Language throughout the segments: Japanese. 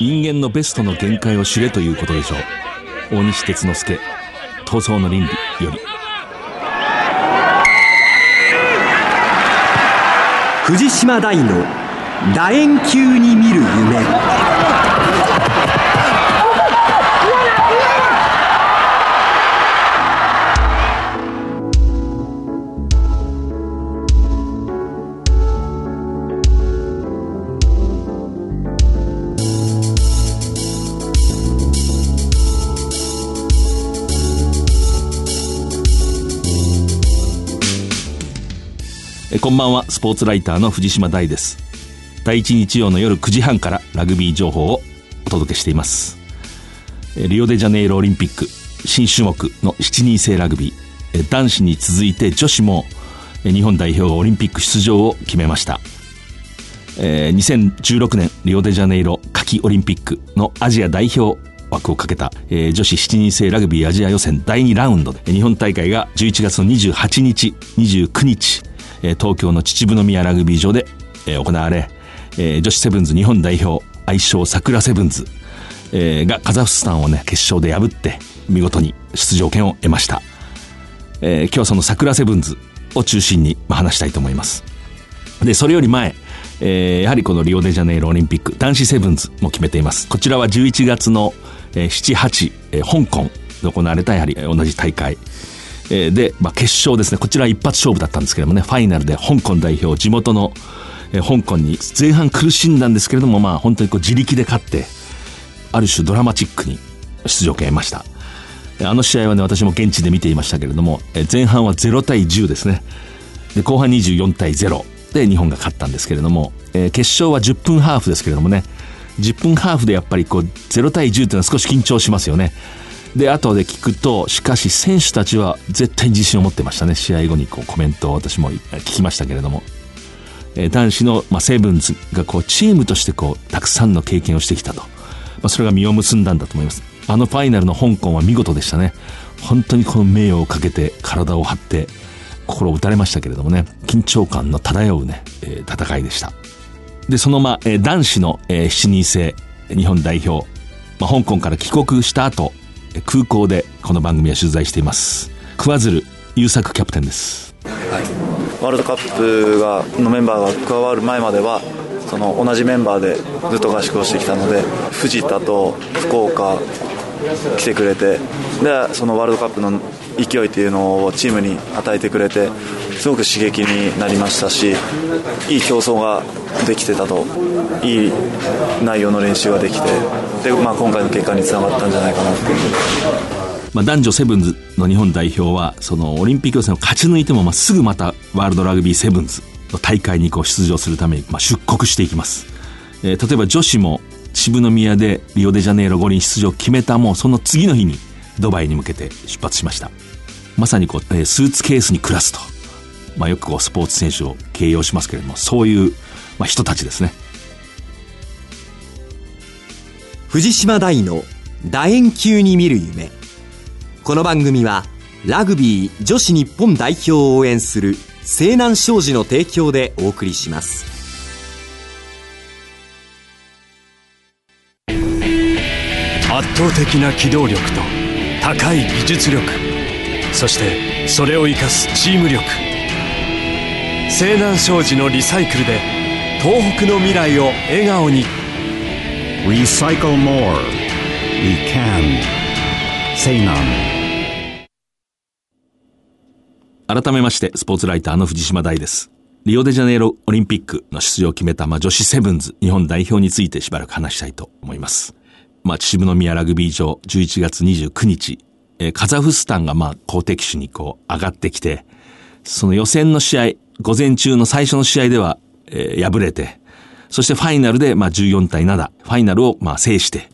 人間のベストの限界を知れということでしょう。大西哲之助闘争の倫理より。藤島大の楕円球に見る夢。こんばんは。スポーツライターの藤島大です。第一日曜の夜9時半からラグビー情報をお届けしています。リオデジャネイロオリンピック新種目の7人制ラグビー男子に続いて女子も日本代表がオリンピック出場を決めました。2016年リオデジャネイロ夏季オリンピックのアジア代表枠をかけた、女子7人制ラグビーアジア予選第2ラウンドで日本大会が11月の28日29日東京の秩父宮ラグビー場で行われ、女子セブンズ日本代表愛称桜セブンズがカザフスタンをね決勝で破って見事に出場権を得ました、今日はその桜セブンズを中心に話したいと思います。でそれより前、やはりこのリオデジャネイロオリンピック男子セブンズも決めています。こちらは11月の、えー、78、香港で行われたやはり同じ大会。で、まあ、決勝ですね。こちら一発勝負だったんですけどもね。ファイナルで香港代表地元の、香港に前半苦しんだんですけれどもまあ本当にこう自力で勝ってある種ドラマチックに出場権得ました。あの試合はね私も現地で見ていましたけれども、前半は0対10ですね。で後半24対0で日本が勝ったんですけれども、えー、決勝は10分ハーフですけれどもね。10分ハーフでやっぱりこう0対10というのは少し緊張しますよね。で後で聞くとしかし選手たちは絶対に自信を持ってましたね。試合後にこうコメントを私も聞きましたけれども、えー、男子の、まあ、セブンズがこうチームとしてこうたくさんの経験をしてきたと、まあ、それが実を結んだんだと思います。あのファイナルの香港は見事でしたね。本当にこの名誉をかけて体を張って心を打たれましたけれどもね。緊張感の漂うね、えー、戦いでした。でそのまあ、えー、男子の、えー、7人制日本代表、まあ、香港から帰国した後空港でこの番組は取材しています。桑鶴優作キャプテンです、はい、ワールドカップがのメンバーが加わる前まではその同じメンバーでずっと合宿をしてきたので藤田と福岡来てくれてでそのワールドカップの勢いっていうのをチームに与えてくれてすごく刺激になりましたしいい競争ができてたといい内容の練習ができてで、まあ、今回の結果につながったんじゃないかなとまあ、男女セブンズの日本代表はそのオリンピック予選を勝ち抜いても、まあ、すぐまたワールドラグビーセブンズの大会にこう出場するために、まあ、出国していきます、えー、例えば女子も渋宮でリオデジャネイロ五輪出場を決めたもうその次の日にドバイに向けて出発しました。まさにこう、えー、スーツケースに暮らすと、まあ、よくこうスポーツ選手を形容しますけれどもそういう、まあ、人たちですね。藤島大の楕円球に見る夢。この番組はラグビー女子日本代表を応援する西南商事の提供でお送りします。圧倒的な機動力と高い技術力。そしてそれを生かすチーム力。西南商事のリサイクルで東北の未来を笑顔に。Recycle more. We can. 西南。改めましてスポーツライターの藤島大です。リオデジャネイロオリンピックの出場を決めた、まあ、女子セブンズ日本代表についてしばらく話したいと思いますまあ、秩父宮ラグビー場11月29日、えー、カザフスタンがまあ、好敵手にこう上がってきて、その予選の試合、午前中の最初の試合では、えー、敗れて、そしてファイナルでまあ14対7、ファイナルをまあ制して、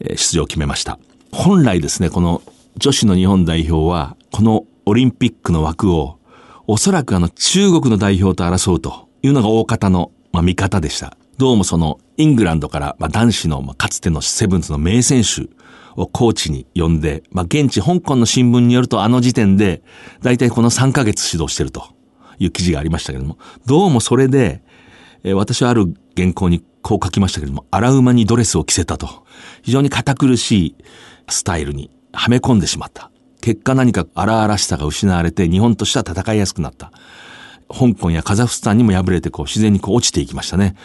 えー、出場を決めました。本来ですね、この女子の日本代表は、このオリンピックの枠を、おそらくあの中国の代表と争うというのが大方の、まあ、見方でした。どうもそのイングランドから、まあ、男子の、まあ、かつてのセブンズの名選手をコーチに呼んで、まあ、現地香港の新聞によるとあの時点で、大体この3ヶ月指導してるという記事がありましたけれども、どうもそれで、えー、私はある原稿にこう書きましたけれども、荒馬にドレスを着せたと。非常に堅苦しいスタイルにはめ込んでしまった。結果何か荒々しさが失われて日本としては戦いやすくなった。香港やカザフスタンにも敗れてこう自然にこう落ちていきましたね。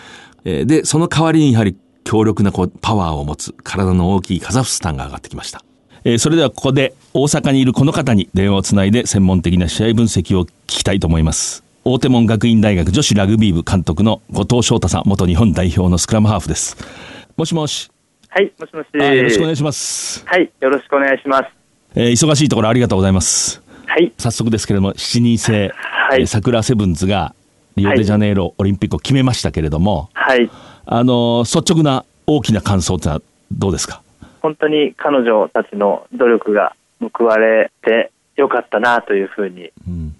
えー、で、その代わりにやはり強力なこうパワーを持つ体の大きいカザフスタンが上がってきました。えー、それではここで大阪にいるこの方に電話をつないで専門的な試合分析を聞きたいと思います。大手門学院大学女子ラグビー部監督の後藤翔太さん、元日本代表のスクラムハーフです。もしもし。はい、もしもし。よろしくお願いします。はい、よろしくお願いします。えー、忙しいところありがとうございます。はい。早速ですけれども、7人制、はい、桜セブンズがリオデジャネイロオリンピックを決めましたけれども、はい。あの、率直な大きな感想ってのはどうですか？本当に彼女たちの努力が報われてよかったなというふうに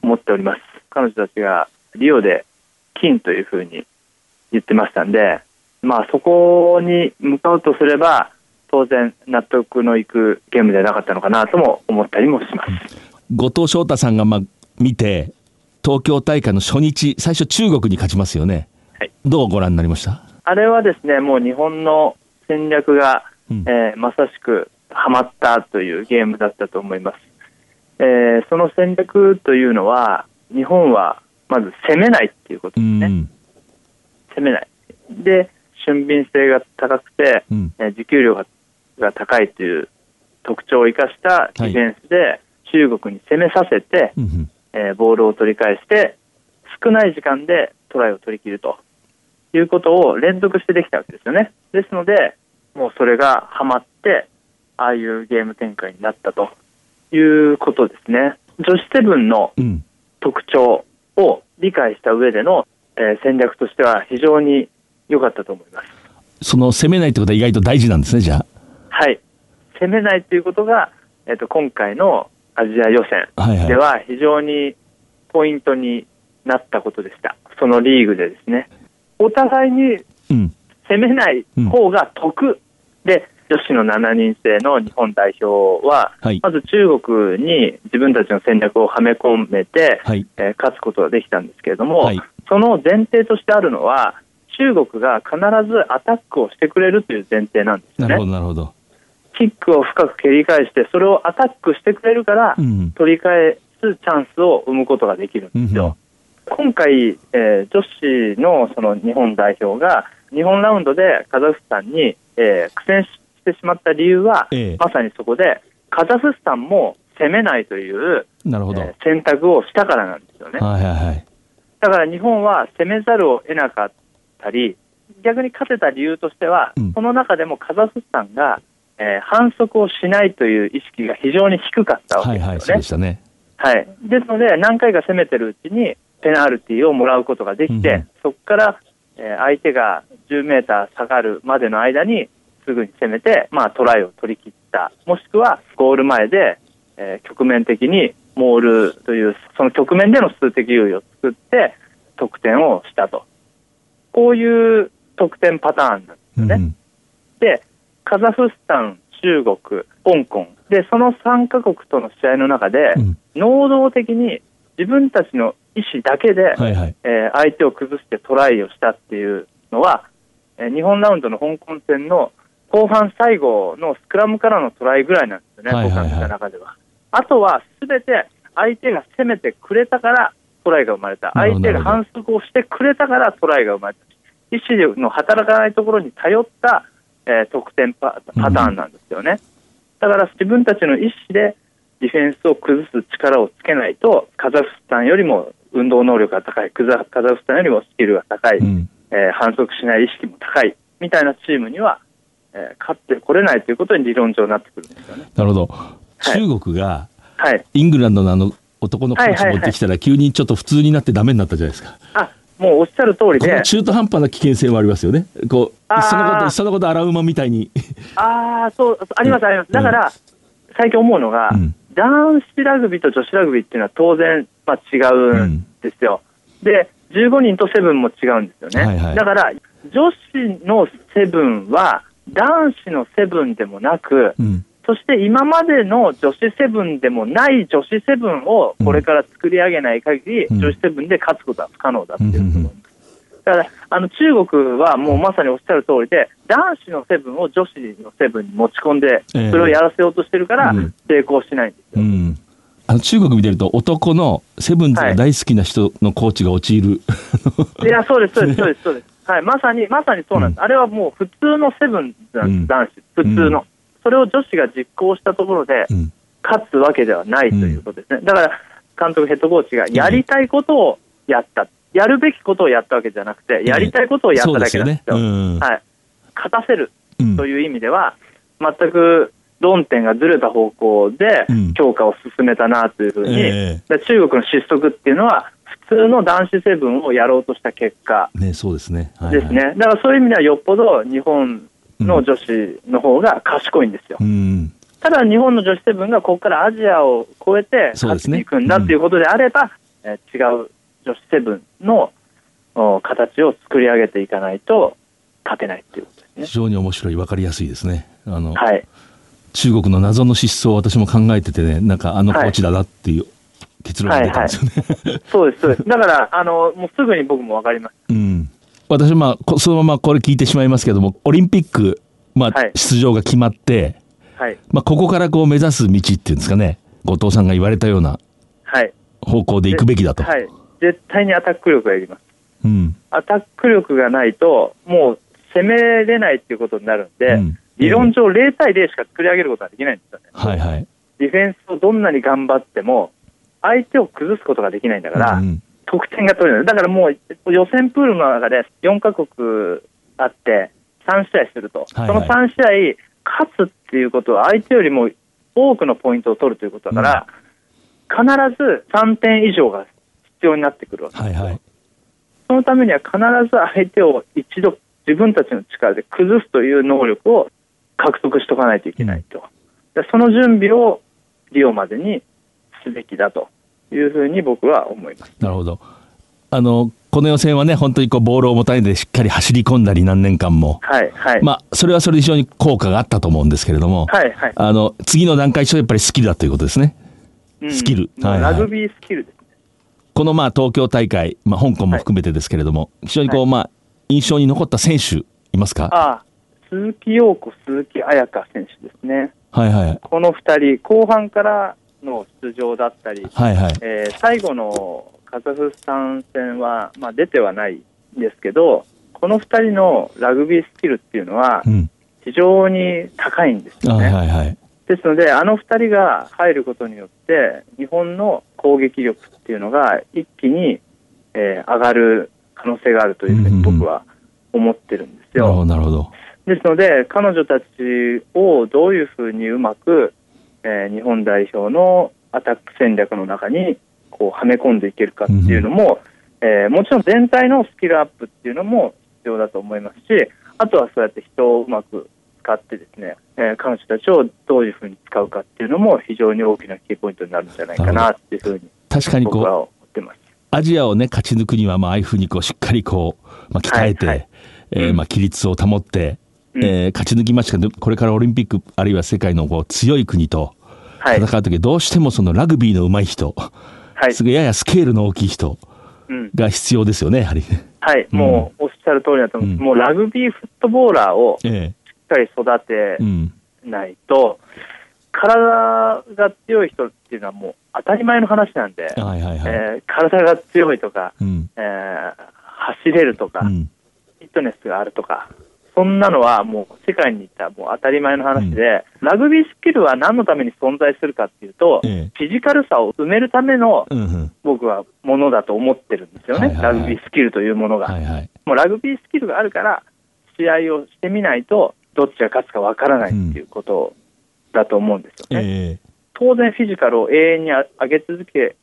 思っております。うん、彼女たちがリオで金というふうに言ってましたんで、まあ、そこに向かうとすれば当然納得のいくゲームではなかったのかなとも思ったりもします。後藤翔太さんがまあ見て東京大会の初日最初中国に勝ちますよね、はい、どうご覧になりました？あれはですねもう日本の戦略が、うん、えー、まさしくはまったというゲームだったと思います、えー、その戦略というのは日本はまず攻めないっていうことですね、うん、攻めない。で俊敏性が高くて、うん、え持久力が高いという特徴を生かしたディフェンスで中国に攻めさせて、はい、えー、ボールを取り返して少ない時間でトライを取り切るということを連続してできたわけですよね。ですので、もうそれがはまって、ああいうゲーム展開になったということですね。女子セブンの特徴を理解した上での、えー、戦略としては非常に良かったと思います。その攻めないってことは意外と大事なんですね、じゃあ。はい。攻めないということが、えっ、ー、と、今回のアジア予選では非常にポイントになったことでした。そのリーグでですね。お互いに攻めない方が得、うん、で、女子の7人制の日本代表は、はい、まず中国に自分たちの戦略をはめ込めて、はい、えー、勝つことができたんですけれども、はい、その前提としてあるのは、中国が必ずアタックをしてくれるという前提なんですね。なるほどなるほどキックを深く蹴り返して、それをアタックしてくれるから、取り返すチャンスを生むことができるんですよ。うん、今回、えー、女子のその日本代表が、日本ラウンドでカザフスタンに、えー、苦戦してしまった理由は、ええ、まさにそこで、カザフスタンも攻めないというなるほど、えー、選択をしたからなんですよね。はいはいはい、だから日本は攻めざるを得なかったり、逆に勝てた理由としては、うん、その中でもカザフスタンが、えー、反則をしないという意識が非常に低かったわけですよね。はいはい、そうでしたね。はい。ですので、何回か攻めてるうちに、ペナルティーをもらうことができて、うん、そこから、えー、相手が10メーター下がるまでの間に、すぐに攻めて、まあ、トライを取り切った。もしくは、ゴール前で、えー、局面的にモールという、その局面での数的優位を作って、得点をしたと。こういう得点パターンなんですよね。うん、で、カザフスタン、中国、香港。でその3カ国との試合の中で、うん、能動的に自分たちの意思だけで、はいはい、えー、相手を崩してトライをしたっていうのは、えー、日本ラウンドの香港戦の後半最後のスクラムからのトライぐらいなんですよね、はいはいはい、僕が見た中では。あとはすべて相手が攻めてくれたからトライが生まれた、相手が反則をしてくれたからトライが生まれた、意思の働かないところに頼った、えー、得点パパターンなんですよね。だから自分たちの意思でディフェンスを崩す力をつけないと、カザフスタンよりも運動能力が高い、カザフスタンよりもスキルが高い、うん、えー、反則しない意識も高いみたいなチームには、えー、勝ってこれないということに理論上なってくるんですよね。なるほど。中国が、はい、イングランドのあの男のコーチ持ってきたら、急にちょっと普通になってだめになったじゃないですか。あもうおっしゃる通りで、中途半端な危険性もありますよね、こうそのこと、そのこと荒馬みたいに。ああ、そう、あります、あります、だから、最近思うのが、うん、男子ラグビーと女子ラグビーっていうのは当然、まあ、違うんですよ、うん、で、15人とセブンも違うんですよね、はいはい、だから女子のセブンは、男子のセブンでもなく、うん、そして今までの女子セブンでもない女子セブンをこれから作り上げない限り、うん、女子セブンで勝つことは不可能だっていうこと、うん、だからあの中国はもうまさにおっしゃる通りで、男子のセブンを女子のセブンに持ち込んで、それをやらせようとしてるから、成功しないんですよ。うん。あの中国見てると、男のセブンズが大好きな人のコーチが陥る、はい、いや、そうです、そうです、そうです、そうです。はい、まさに、まさにそうなんです。うん、あれはもう普通のセブンなん。です、男子、普通の、うん。それを女子が実行したところで、勝つわけではないということですね。だから、監督、ヘッドコーチがやりたいことをやった。やるべきことをやったわけじゃなくて、やりたいことをやっただけなんですよ。ね、はい。勝たせるという意味では、全く論点がずれた方向で強化を進めたなというふうに、えー、中国の失速っていうのは、普通の男子セブンをやろうとした結果ね、そうですね、はいはい、ですね。だからそういう意味ではよっぽど日本の女子の方が賢いんですよ。うん、ただ、日本の女子セブンがここからアジアを超えて勝っていくんだということであれば、ねうん、え違う女子セブンの形を作り上げていかないと勝てないということですね。非常に面白い、分かりやすいですね。あの、はい、中国の謎の失踪を私も考えててね、なんかあのコーチだなっていう結論が出たんですよね。はいはい、そうです、そうです。だから、あの、もうすぐに僕も分かります。うん。私、まあ、そのままこれ聞いてしまいますけども、オリンピック、まあ、はい、出場が決まって、はい。まあ、ここからこう目指す道っていうんですかね、後藤さんが言われたような、はい。方向で行くべきだと。はい。絶対にアタック力がいります。うん。アタック力がないと、もう攻めれないっていうことになるんで、うん理論上0対0しか作り上げることはできないんですよね。はいはい。ディフェンスをどんなに頑張っても、相手を崩すことができないんだから、うん、得点が取れない。だからもう予選プールの中で4カ国あって3試合すると、はいはい、その3試合勝つっていうことは相手よりも多くのポイントを取るということだから、うん、必ず3点以上が必要になってくるわけです、はいはい、そのためには必ず相手を一度自分たちの力で崩すという能力を獲得しとかないといけないと、でその準備をリオまでにすべきだというふうに僕は思います。なるほど。あのこの予選はね、本当にこうボールを持たれてしっかり走り込んだり、何年間も、はいはい。まあ、それはそれで非常に効果があったと思うんですけれども、はいはい、あの次の段階とやっぱりスキルだということですね、うん、スキル、はいはい、ラグビースキルですね。このまあ東京大会、まあ、香港も含めてですけれども、はい、非常にこう、まあ、印象に残った選手、いますか？ああ鈴木陽子、鈴木彩香選手ですね。はいはい。この2人、後半からの出場だったり、はいはいえー、最後のカザフスタン戦は、まあ、出てはないんですけど、この2人のラグビースキルっていうのは、非常に高いんですよね。うんはいはい、ですので、あの2人が入ることによって、日本の攻撃力っていうのが一気に、えー、上がる可能性があるというふうに僕は思ってるんですよ。うんうん、なるほど。ですので、彼女たちをどういうふうにうまく、えー、日本代表のアタック戦略の中にこうはめ込んでいけるかっていうのも、うん、えー、もちろん全体のスキルアップっていうのも必要だと思いますし、あとはそうやって人をうまく使ってですね、えー、彼女たちをどういうふうに使うかっていうのも非常に大きなキーポイントになるんじゃないかなっていうふうに確かにこう僕は思ってます。アジアをね、勝ち抜くには、まあ、ああいうふうにこう、しっかりこう、まあ、鍛えて、はいはい、えー、まあ、規律を保って、えー、勝ち抜きました。けど、これからオリンピック、あるいは世界のこう強い国と戦うとき、はい、どうしてもそのラグビーの上手い人、はい、すぐややスケールの大きい人が必要ですよね、やはり。ね。はい、うん、もうおっしゃる通りだと思う。ん、もうラグビーフットボーラーをしっかり育てないと、体が強い人っていうのはもう当たり前の話なんで、はいはいはい。えー、体が強いとか、うん、えー、走れるとか、フィットネスがあるとか、そんなのはもう世界にいったもう当たり前の話で、うん、ラグビースキルは何のために存在するかっていうと、ええ、フィジカルさを埋めるための、僕はものだと思ってるんですよね、はいはいはい、ラグビースキルというものが、はいはい。もうラグビースキルがあるから、試合をしてみないと、どっちが勝つかわからないっていうことだと思うんですよね。え、当然、フィジカルを永遠に上げ続け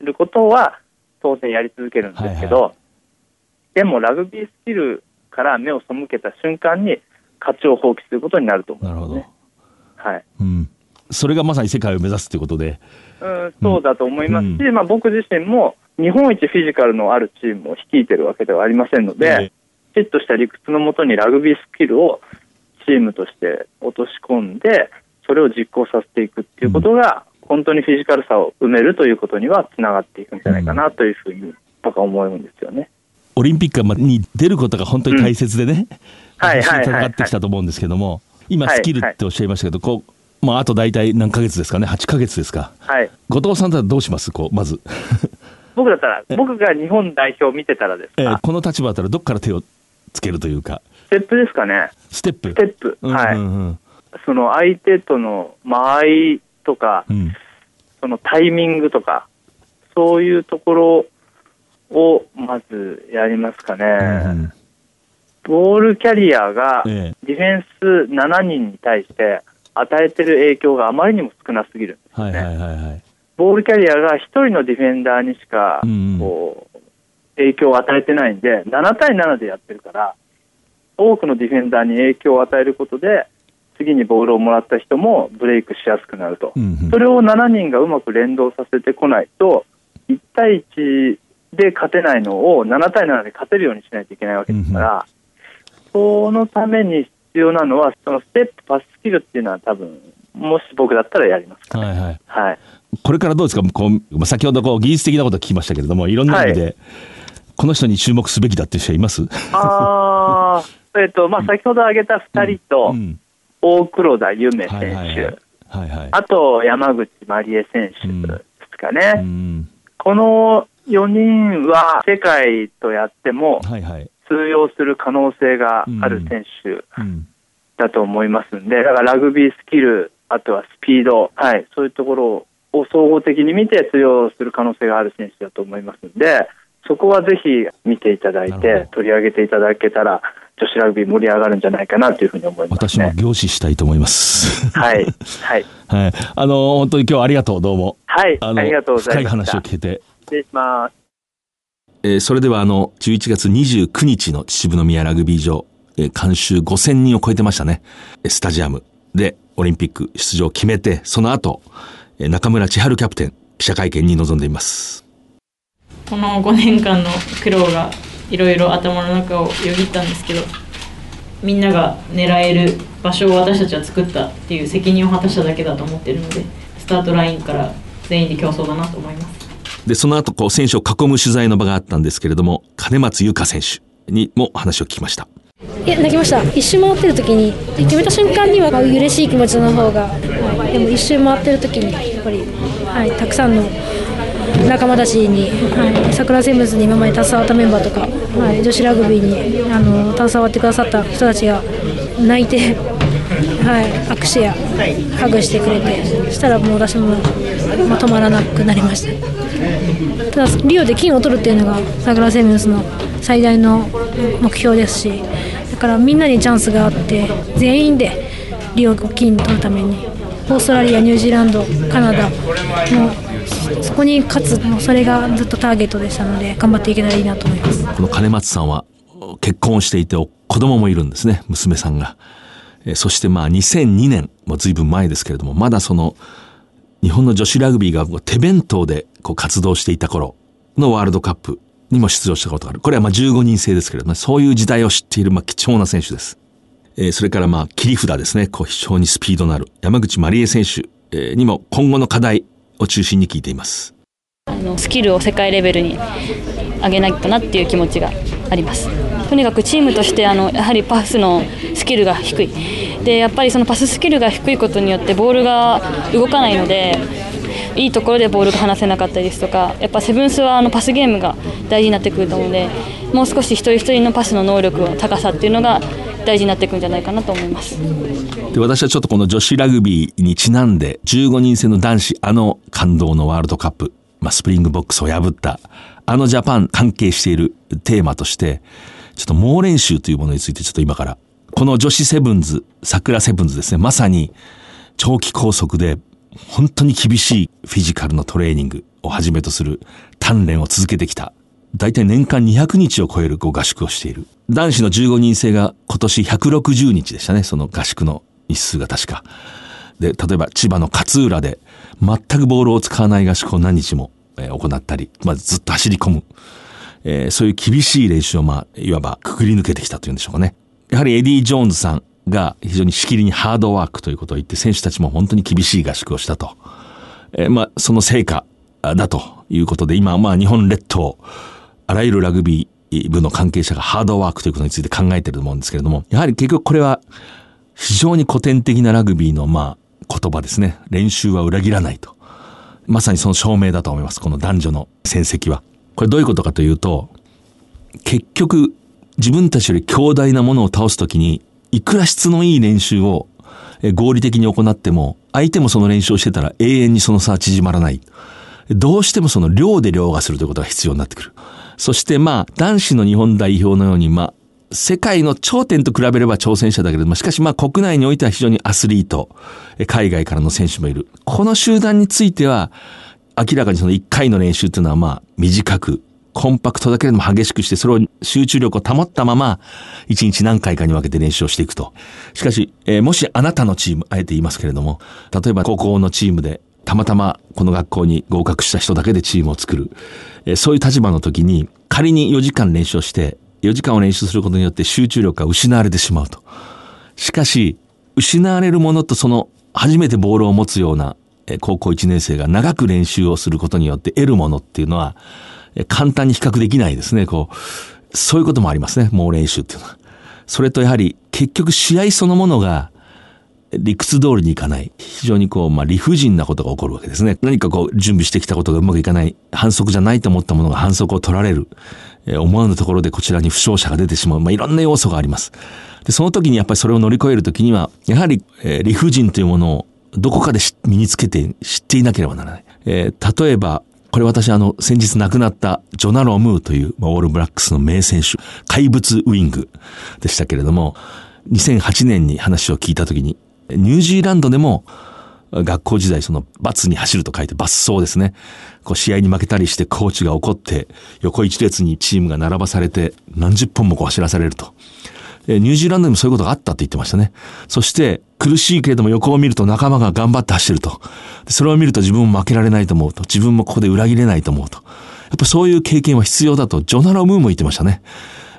ることは、当然やり続けるんですけど、はいはい、でもラグビースキルから目を背けた瞬間に勝ちを放棄することになると思います、ね、なるほど。はい。うん。それがまさに世界を目指すということで。うん、そうだと思いますし、うん、まあ僕自身も日本一フィジカルのあるチームを率いてるわけではありませんので、きちっとした理屈のもとにラグビースキルをチームとして落とし込んで、それを実行させていくっていうことが、本当にフィジカルさを埋めるということにはつながっていくんじゃないかなというふうに僕は思うんですよね。オリンピックに出ることが本当に大切でね、うん、はいはい、戦ってきたと思うんですけども、今、スキルっておっしゃいましたけど、こう、まあ、あと大体何ヶ月ですかね、8ヶ月ですか？はい。後藤さんだったらどうします？こう、まず。僕だったら、僕が日本代表を見てたらですか、えー、この立場だったらどっから手をつけるというか。ステップですかね。ステップステップ。はい。うんうん、その相手との間合いとか、うん、そのタイミングとか、そういうところをまずやりますかね。うんボールキャリアがディフェンス7人に対して与えてる影響があまりにも少なすぎるんですね。はいはいはいはい、ボールキャリアが1人のディフェンダーにしかこう、影響を与えてないんで、7対7でやってるから、多くのディフェンダーに影響を与えることで、次にボールをもらった人もブレイクしやすくなると、うんうん、それを7人がうまく連動させてこないと、1対1で勝てないのを7対7で勝てるようにしないといけないわけですから、そのために必要なのは、そのステップ、パススキルっていうのは、多分もし僕だったらやります、ね、はいはい、はい、これからどうですか、こう先ほどこう技術的なこと聞きましたけれども、いろんな意味で、はい、この人に注目すべきだっていう人はいます？あ えっとまあ、先ほど挙げた2人と、うん。うん、大黒田夢選手、はいはいはい。はい、あと山口まりえ選手ですかね、うん、この4人は世界とやっても通用する可能性がある選手だと思いますんで、だからラグビースキル、あとはスピード、はい、そういうところを総合的に見て通用する可能性がある選手だと思いますんで、そこはぜひ見ていただいて、取り上げていただけたら、女子ラグビー盛り上がるんじゃないかなというふうに思います、ね、私も凝視したいと思います。はい。はい。はい。あの、本当に今日ありがとう、どうも。はい。ありがとうございます。深い話を聞けて。失礼します。えー、それではあの、11月29日の秩父宮ラグビー場、えー、監修5000人を超えてましたね。スタジアムでオリンピック出場を決めて、その後、えー、中村千春キャプテン、記者会見に臨んでいます。この5年間の苦労がいろいろ頭の中をよぎったんですけどみんなが狙える場所を私たちは作ったっていう責任を果たしただけだと思ってるのでスタートラインから全員で競争だなと思いますでその後こう選手を囲む取材の場があったんですけれども金松優香選手にも話を聞きました。いや泣きました。一周回ってる時に決めた瞬間には嬉しい気持ちの方が、はい、でも一周回ってる時にやっぱり、はい、たくさんの仲間たちに、はい、桜セブンズに今まで携わったメンバーとか、はい、女子ラグビーにあの携わってくださった人たちが泣いて、はい、握手やハグしてくれてそしたらもう私も、まあ、止まらなくなりました。リオで金を取るっていうのが桜セブンズの最大の目標ですしだからみんなにチャンスがあって全員でリオを金取るためにオーストラリア、ニュージーランド、カナダのそこに勝つそれがずっとターゲットでしたので頑張っていけたらいいなと思います。この金松さんは結婚していて子供もいるんですね娘さんが、そしてまあ2002年もう随分前ですけれどもまだその日本の女子ラグビーが手弁当でこう活動していた頃のワールドカップにも出場したことがある。これはまあ15人制ですけれども、ね、そういう時代を知っているまあ貴重な選手です。えー、それからまあ切り札ですね。こう非常にスピードのある山口まりえ選手、え、にも今後の課題、を中心に聞いていますあのスキルを世界レベルに上げないとなっていう気持ちがありますとにかくチームとしてあのやはりパスのスキルが低いでやっぱりそのパススキルが低いことによってボールが動かないのでいいところでボールが離せなかったりですとかやっぱセブンスはあのパスゲームが大事になってくると思うのでもう少し一人一人のパスの能力の高さっていうのが大事になっていくんじゃないかなと思います。で私はちょっとこの女子ラグビーにちなんで15人制の男子あの感動のワールドカップ、まあ、スプリングボックスを破ったあのジャパン関係しているテーマとしてちょっと猛練習というものについてちょっと今からこの女子セブンズ桜セブンズですねまさに長期拘束で本当に厳しいフィジカルのトレーニングをはじめとする鍛錬を続けてきた大体年間200日を超える合宿をしている。男子の15人制が今年160日でしたね、その合宿の日数が確か。で、例えば千葉の勝浦で全くボールを使わない合宿を何日も、行ったり、まあ、ずっと走り込む。えー、そういう厳しい練習をまあ、いわばくぐり抜けてきたというんでしょうかね。やはりエディ・ジョーンズさんが非常にしきりにハードワークということを言って選手たちも本当に厳しい合宿をしたと。えー、まあ、その成果だということで今、まあ日本列島、あらゆるラグビー部の関係者がハードワークということについて考えてると思うんですけれども、やはり結局これは非常に古典的なラグビーのまあ言葉ですね。練習は裏切らないと。まさにその証明だと思います。この男女の戦績は。これどういうことかというと、結局自分たちより強大なものを倒すときに、いくら質のいい練習を合理的に行っても、相手もその練習をしてたら永遠にその差は縮まらない。どうしてもその量で量がするということが必要になってくる。そしてまあ、男子の日本代表のように、まあ、世界の頂点と比べれば挑戦者だけれども、しかしまあ国内においては非常にアスリート、海外からの選手もいる。この集団については、明らかにその1回の練習というのはまあ短く、コンパクトだけれども激しくして、それを集中力を保ったまま、1日何回かに分けて練習をしていくと。しかし、えー、もしあなたのチーム、あえて言いますけれども、例えば高校のチームでたまたまこの学校に合格した人だけでチームを作る。えそういう立場の時に、仮に4時間練習をして、4時間を練習することによって集中力が失われてしまうと。しかし、失われるものとその初めてボールを持つような高校1年生が長く練習をすることによって得るものっていうのは、簡単に比較できないですね。こう、そういうこともありますね。猛練習っていうのは。それとやはり結局試合そのものが理屈通りにいかない。非常にこう、まあ、理不尽なことが起こるわけですね。何かこう、準備してきたことがうまくいかない。反則じゃないと思ったものが反則を取られる。えー、思わぬところでこちらに負傷者が出てしまう。まあ、いろんな要素があります。で、その時にやっぱりそれを乗り越える時には、やはり、えー、理不尽というものをどこかで身につけて知っていなければならない。えー、例えば、これ私あの、先日亡くなったジョナロ・ムーという、まあ、オールブラックスの名選手、怪物ウィングでしたけれども、2008年に話を聞いた時に、ニュージーランドでも、学校時代その罰に走ると書いて罰走ですね。こう試合に負けたりしてコーチが怒って横一列にチームが並ばされて何十本もこう走らされると。えニュージーランドでもそういうことがあったって言ってましたね。そして苦しいけれども横を見ると仲間が頑張って走ると。それを見ると自分も負けられないと思うと。自分もここで裏切れないと思うと。やっぱそういう経験は必要だとジョナロ・ムーも言ってましたね。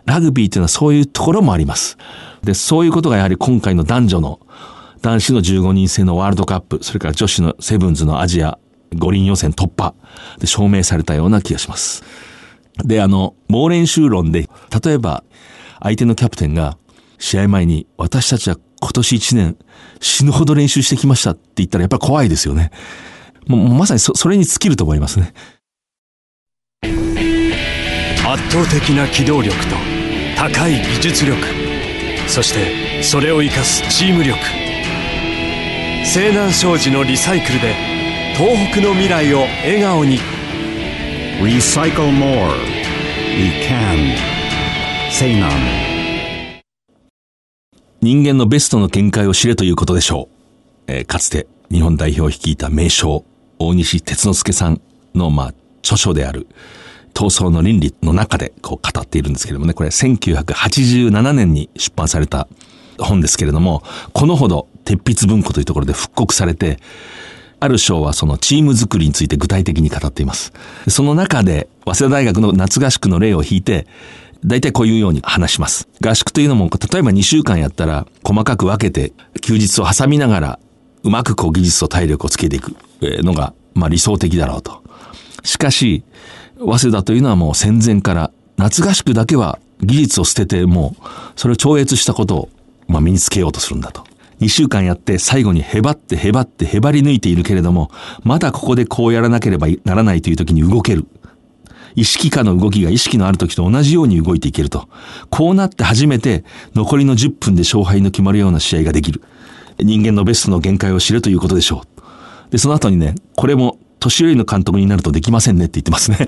ラグビーっていうのはそういうところもあります。で、そういうことがやはり今回の男女の男子の15人制のワールドカップ、それから女子のセブンズのアジア五輪予選突破で証明されたような気がします。で、あの、猛練習論で、例えば、相手のキャプテンが、試合前に、私たちは今年1年、死ぬほど練習してきましたって言ったら、やっぱり怖いですよね。もう、まさにそ、それに尽きると思いますね。圧倒的な機動力と、高い技術力。そして、それを生かすチーム力。西南商事のリサイクルで東北の未来を笑顔に Recycle more We can 人間のベストの見解を知れということでしょう、えー、かつて日本代表を率いた名将大西哲之助さんのまあ著書である闘争の倫理の中でこう語っているんですけれどもね、これ1987年に出版された本ですけれども、このほど鉄筆文庫というところで復刻されて、ある章はそのチーム作りについて具体的に語っています。その中で、早稲田大学の夏合宿の例を引いて、大体こういうように話します。合宿というのも、例えば2週間やったら、細かく分けて、休日を挟みながら、うまくこう技術と体力をつけていくのが、まあ理想的だろうと。しかし、早稲田というのはもう戦前から夏合宿だけは技術を捨ててもうそれを超越したことをまあ、身につけようとするんだと。2週間やって最後にへばってへばってへばり抜いているけれども、まだここでこうやらなければならないという時に動ける。意識下の動きが意識のある時と同じように動いていけると。こうなって初めて残りの10分で勝敗の決まるような試合ができる。人間のベストの限界を知るということでしょう。で、その後にね、これも年寄りの監督になるとできませんねって言ってますね。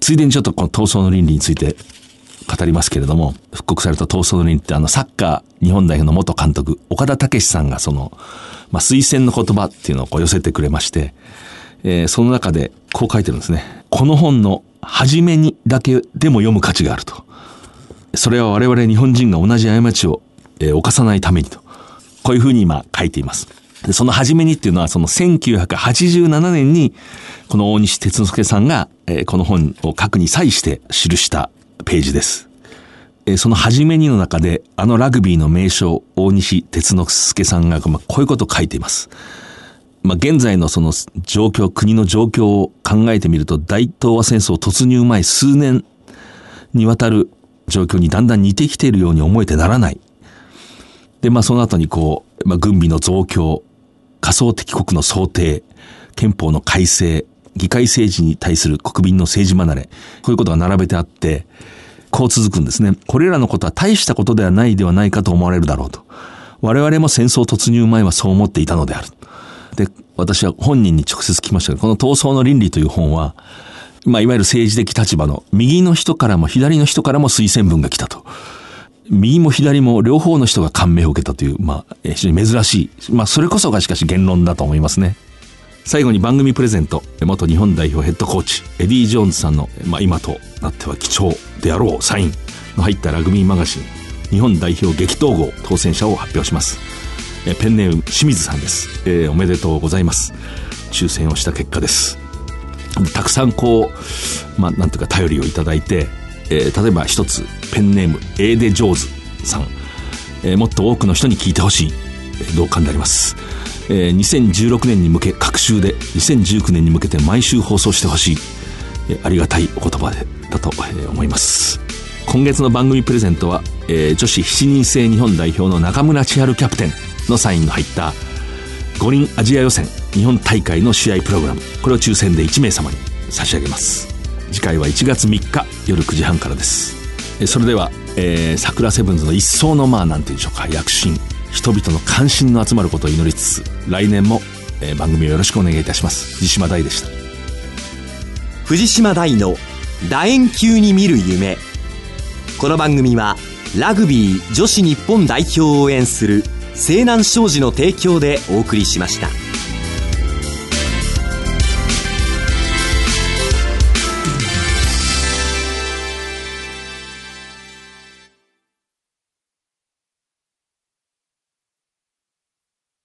ついでにちょっとこの闘争の倫理について語りますけれども、復刻された闘争の倫理ってあのサッカー日本代表の元監督、岡田武さんがその、まあ、推薦の言葉っていうのをこう寄せてくれまして、えー、その中でこう書いてるんですね。この本の初めにだけでも読む価値があると。それは我々日本人が同じ過ちを、えー、犯さないためにと。こういうふうに今書いています。でその初めにっていうのはその1987年にこの大西哲之助さんが、えー、この本を書くに際して記したページです。その初めにの中で、あのラグビーの名将、大西哲之助さんが、こういうことを書いています。まあ、現在のその状況、国の状況を考えてみると、大東亜戦争突入前数年、にわたる状況にだんだん似てきているように思えてならない。で、まあその後にこう、まあ軍備の増強、仮想敵国の想定、憲法の改正、議会政治に対する国民の政治離れ、こういうことが並べてあって、こう続くんですね。これらのことは大したことではないではないかと思われるだろうと。我々も戦争突入前はそう思っていたのである。で、私は本人に直接聞きましたけど、この闘争の倫理という本は、まあ、いわゆる政治的立場の右の人からも左の人からも推薦文が来たと。右も左も両方の人が感銘を受けたという、まあ、非常に珍しい。まあ、それこそがしかし言論だと思いますね。最後に番組プレゼント、元日本代表ヘッドコーチ、エディ・ジョーンズさんの、まあ、今となっては貴重であろうサインの入ったラグビーマガジン、日本代表激闘号当選者を発表します。えペンネーム清水さんです、えー、おめでとうございます。抽選をした結果です。たくさんこう、まあ、なんていうか頼りをいただいて、えー、例えば一つ、ペンネーム、エーデ・ジョーズさん、えー、もっと多くの人に聞いてほしい、え、同感であります。えー、2016年に向け、各週で、2019年に向けて毎週放送してほしい、えー、ありがたいお言葉で、だと、思います。今月の番組プレゼントは、えー、女子7人制日本代表の中村千春キャプテンのサインの入った五輪アジア予選日本大会の試合プログラム。これを抽選で1名様に差し上げます。次回は1月3日夜9時半からです。それでは、えー、桜セブンズの一層のまあなんていうんでしょうか。躍進。人々の関心の集まることを祈りつつ来年も、えー、番組をよろしくお願いいたします。藤島大でした。藤島大の楕円球に見る夢。この番組はラグビー女子日本代表を応援する西南商事の提供でお送りしました。